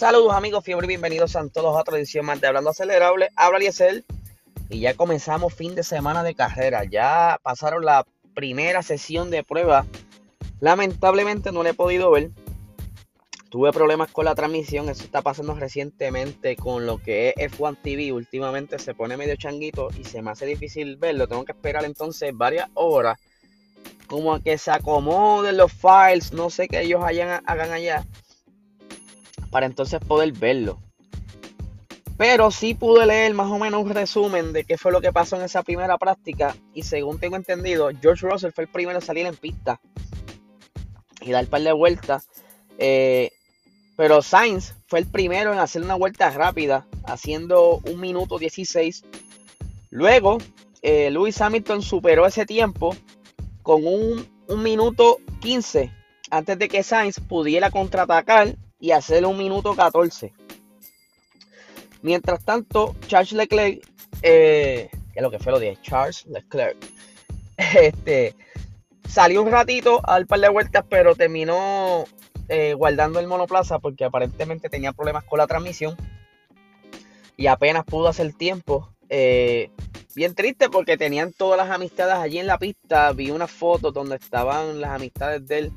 Saludos amigos, fiebre bienvenidos a todos a otra edición más de Hablando Acelerable. Habla Liesel y ya comenzamos fin de semana de carrera. Ya pasaron la primera sesión de prueba. Lamentablemente no la he podido ver. Tuve problemas con la transmisión. Eso está pasando recientemente con lo que es F1 TV. Últimamente se pone medio changuito y se me hace difícil verlo. Tengo que esperar entonces varias horas. Como a que se acomoden los files. No sé qué ellos hayan, hagan allá para entonces poder verlo. Pero sí pude leer más o menos un resumen de qué fue lo que pasó en esa primera práctica. Y según tengo entendido, George Russell fue el primero a salir en pista y dar un par de vueltas. Eh, pero Sainz fue el primero en hacer una vuelta rápida, haciendo un minuto 16. Luego, eh, Lewis Hamilton superó ese tiempo con un, un minuto 15 antes de que Sainz pudiera contraatacar y hacer un minuto 14. Mientras tanto, Charles Leclerc, eh, que es lo que fue lo de Charles Leclerc, este, salió un ratito al par de vueltas, pero terminó eh, guardando el monoplaza porque aparentemente tenía problemas con la transmisión y apenas pudo hacer tiempo. Eh, bien triste porque tenían todas las amistades allí en la pista. Vi una foto donde estaban las amistades de él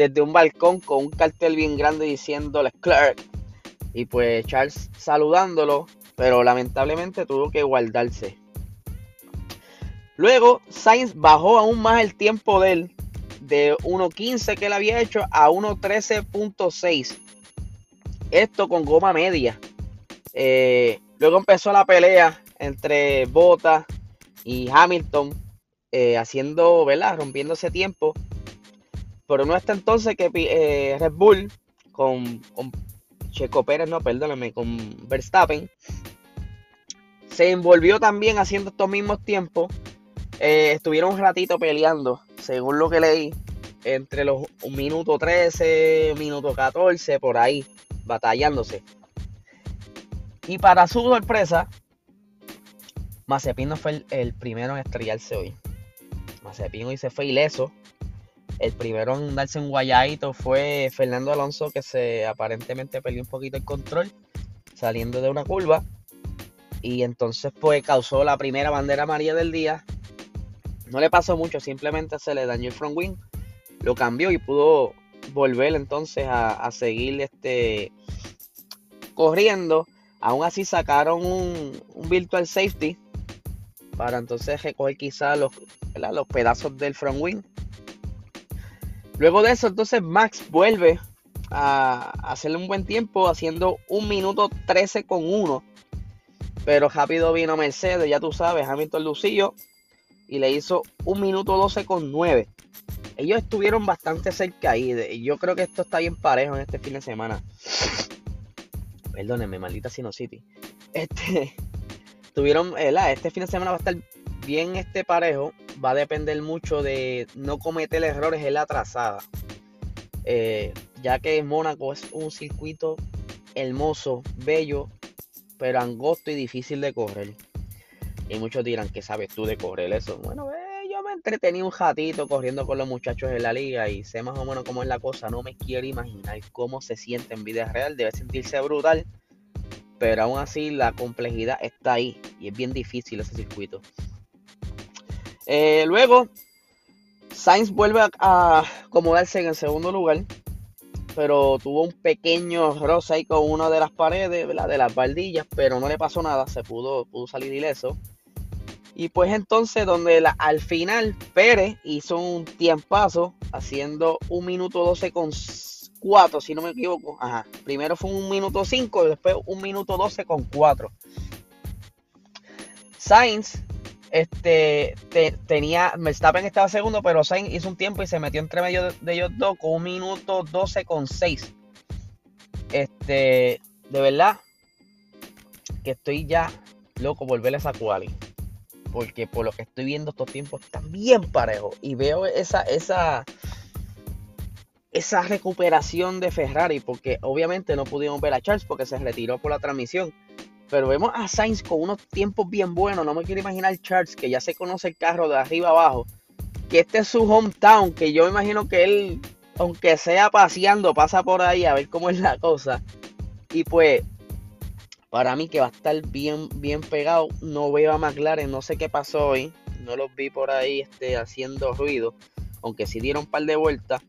desde un balcón con un cartel bien grande diciéndole Clark. Y pues Charles saludándolo, pero lamentablemente tuvo que guardarse. Luego Sainz bajó aún más el tiempo de él, de 1.15 que él había hecho a 1.13.6. Esto con goma media. Eh, luego empezó la pelea entre Bottas y Hamilton, eh, haciendo, ¿verdad? Rompiendo ese tiempo. Pero no hasta entonces que eh, Red Bull con, Checo Pérez, no, perdóname, con Verstappen, se envolvió también haciendo estos mismos tiempos. Eh, estuvieron un ratito peleando, según lo que leí, entre los un minuto 13, minuto 14, por ahí, batallándose. Y para su sorpresa, Mazepin no fue el, el primero en estrellarse hoy. Mazepin hoy se fue ileso el primero en darse un guayadito fue Fernando Alonso, que se aparentemente perdió un poquito el control saliendo de una curva. Y entonces pues causó la primera bandera amarilla del día. No le pasó mucho, simplemente se le dañó el front wing. Lo cambió y pudo volver entonces a, seguir este, corriendo. Aún así sacaron un, virtual safety para entonces recoger quizás los, los pedazos del front wing Luego de eso, entonces Max vuelve a hacerle un buen tiempo haciendo un minuto 13 con 1. Pero rápido vino Mercedes, ya tú sabes, Hamilton Lucillo y le hizo un minuto 12 con 9. Ellos estuvieron bastante cerca ahí. Y yo creo que esto está bien parejo en este fin de semana. Perdónenme, maldita City. Este, tuvieron, este fin de semana va a estar bien este parejo va a depender mucho de no cometer errores en la trazada. Eh, ya que Mónaco es un circuito hermoso, bello, pero angosto y difícil de correr. Y muchos dirán, ¿qué sabes tú de correr eso? Bueno, yo me entretení un ratito corriendo con los muchachos en la liga y sé más o menos cómo es la cosa. No me quiero imaginar cómo se siente en vida real. Debe sentirse brutal, pero aún así la complejidad está ahí y es bien difícil ese circuito. Eh, luego, Sainz vuelve a, acomodarse en el segundo lugar, pero tuvo un pequeño roce ahí con una de las paredes, de las baldillas, pero no le pasó nada, se pudo, pudo salir ileso. Y pues entonces, donde al final Pérez hizo un tiempazo haciendo un minuto 12 con 4, si no me equivoco. Ajá. Primero fue un minuto 5 y después un minuto 12 con 4. Sainz este, tenía, Verstappen estaba segundo, pero Sainz hizo un tiempo y se metió entre medio de, ellos dos con un minuto 12 con 6. Este, de verdad, que estoy ya loco por ver esa quali. Porque por lo que estoy viendo estos tiempos están bien parejos. Y veo esa, esa, esa recuperación de Ferrari. Porque obviamente no pudimos ver a Charles porque se retiró por la transmisión. Pero vemos a Sainz con unos tiempos bien buenos. No me quiero imaginar Charles, que ya se conoce el carro de arriba abajo. Que este es su hometown, que yo imagino que él, aunque sea paseando, pasa por ahí a ver cómo es la cosa. Y pues, para mí que va a estar bien, bien pegado. No veo a McLaren, no sé qué pasó hoy. No los vi por ahí este, haciendo ruido. Aunque sí dieron un par de vueltas.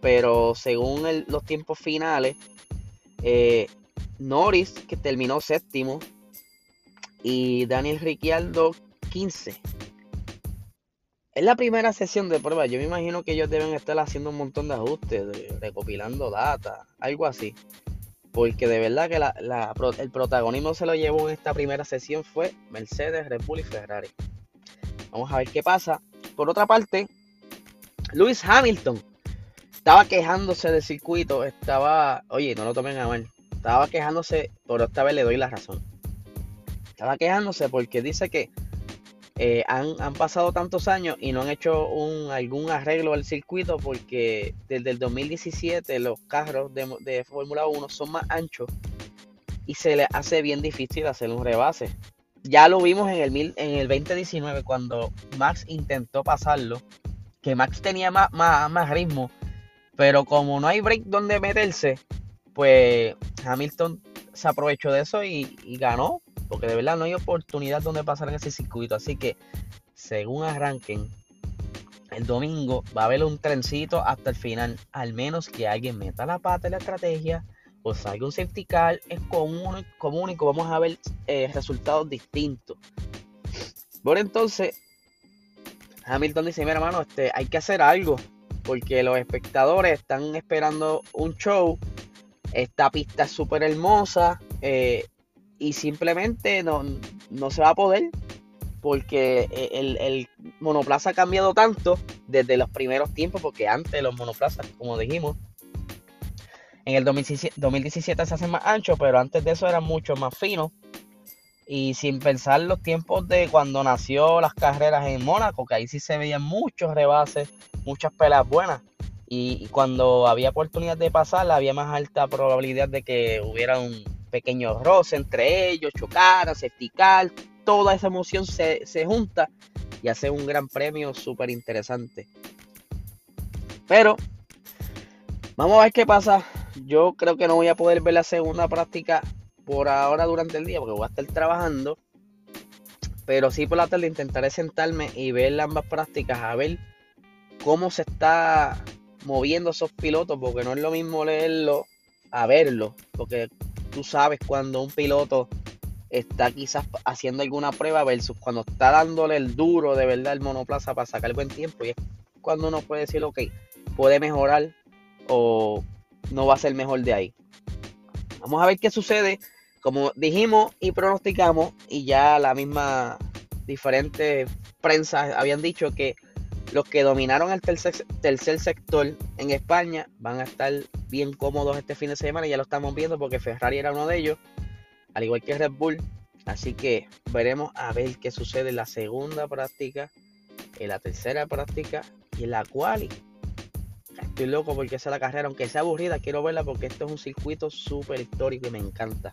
Pero según los tiempos finales, eh, Norris, que terminó séptimo, y Daniel Ricciardo 15. Es la primera sesión de prueba. Yo me imagino que ellos deben estar haciendo un montón de ajustes, recopilando data, algo así. Porque de verdad que el protagonismo se lo llevó en esta primera sesión fue Mercedes, Red Bull y Ferrari. Vamos a ver qué pasa. Por otra parte, Lewis Hamilton estaba quejándose del circuito. Estaba, oye, no lo tomen a mal. Estaba quejándose, pero esta vez le doy la razón. Estaba quejándose porque dice que eh, han, pasado tantos años y no han hecho un, algún arreglo al circuito porque desde el 2017 los carros de, Fórmula 1 son más anchos y se les hace bien difícil hacer un rebase. Ya lo vimos en el, en el 2019 cuando Max intentó pasarlo, que Max tenía más, más, ritmo, pero como no hay break donde meterse, pues Hamilton se aprovechó de eso y ganó porque de verdad no hay oportunidad donde pasar en ese circuito. Así que, según arranquen, el domingo va a haber un trencito hasta el final. Al menos que alguien meta la pata en la estrategia o salga un safety Es común, común y vamos a ver eh, resultados distintos. Bueno, entonces, Hamilton dice: Mira, hermano, este, hay que hacer algo. Porque los espectadores están esperando un show. Esta pista es súper hermosa. Eh, y simplemente no, se va a poder porque eh, el, monoplaza ha cambiado tanto desde los primeros tiempos, porque antes los monoplazas, como dijimos, en el 2017, se hacen más anchos, pero antes de eso eran mucho más finos. Y sin pensar los tiempos de cuando nació las carreras en Mónaco, que ahí sí se veían muchos rebases, muchas pelas buenas. Y, cuando había oportunidad de pasar, había más alta probabilidad de que hubiera un, pequeños roces entre ellos, chocar, acepticar, toda esa emoción se, junta y hace un gran premio súper interesante. Pero vamos a ver qué pasa. Yo creo que no voy a poder ver la segunda práctica por ahora durante el día porque voy a estar trabajando. Pero sí por la tarde intentaré sentarme y ver ambas prácticas a ver cómo se está moviendo esos pilotos porque no es lo mismo leerlo a verlo. Porque tú sabes cuando un piloto está quizás haciendo alguna prueba versus cuando está dándole el duro de verdad el monoplaza para sacar buen tiempo y es cuando uno puede decir, ok, puede mejorar o no va a ser mejor de ahí. Vamos a ver qué sucede. Como dijimos y pronosticamos, y ya la misma diferentes prensas habían dicho que los que dominaron el tercer, sector en España van a estar bien cómodos este fin de semana. Ya lo estamos viendo porque Ferrari era uno de ellos, al igual que Red Bull. Así que veremos a ver qué sucede en la segunda práctica, en la tercera práctica y en la quali. Estoy loco porque esa es la carrera, aunque sea aburrida, quiero verla porque esto es un circuito súper histórico y me encanta.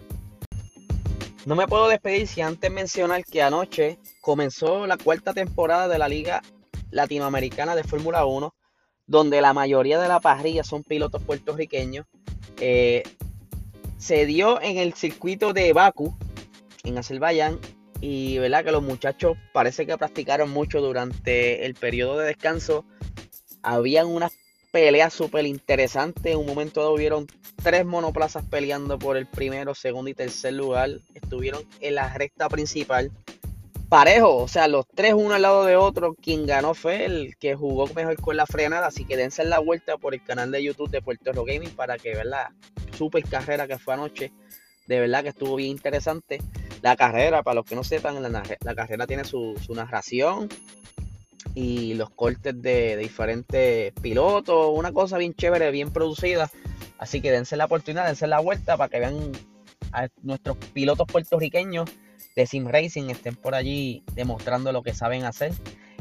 No me puedo despedir si antes mencionar que anoche comenzó la cuarta temporada de la Liga latinoamericana de Fórmula 1, donde la mayoría de la parrilla son pilotos puertorriqueños. Eh, se dio en el circuito de Baku, en Azerbaiyán, y verdad que los muchachos parece que practicaron mucho durante el periodo de descanso. Habían unas peleas súper interesantes. En un momento dado hubieron tres monoplazas peleando por el primero, segundo y tercer lugar. Estuvieron en la recta principal parejo, o sea, los tres uno al lado de otro. Quien ganó fue el que jugó mejor con la frenada. Así que dense la vuelta por el canal de YouTube de Puerto Rico Gaming para que vean la super carrera que fue anoche. De verdad que estuvo bien interesante. La carrera, para los que no sepan, la, carrera tiene su, narración y los cortes de, diferentes pilotos. Una cosa bien chévere, bien producida. Así que dense la oportunidad, dense la vuelta para que vean a nuestros pilotos puertorriqueños de Sim Racing estén por allí demostrando lo que saben hacer.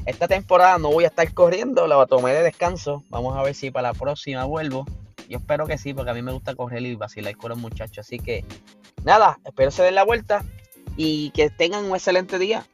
Esta temporada no voy a estar corriendo, la tomé de descanso. Vamos a ver si para la próxima vuelvo. Yo espero que sí, porque a mí me gusta correr y vacilar con los muchachos. Así que nada, espero se den la vuelta y que tengan un excelente día.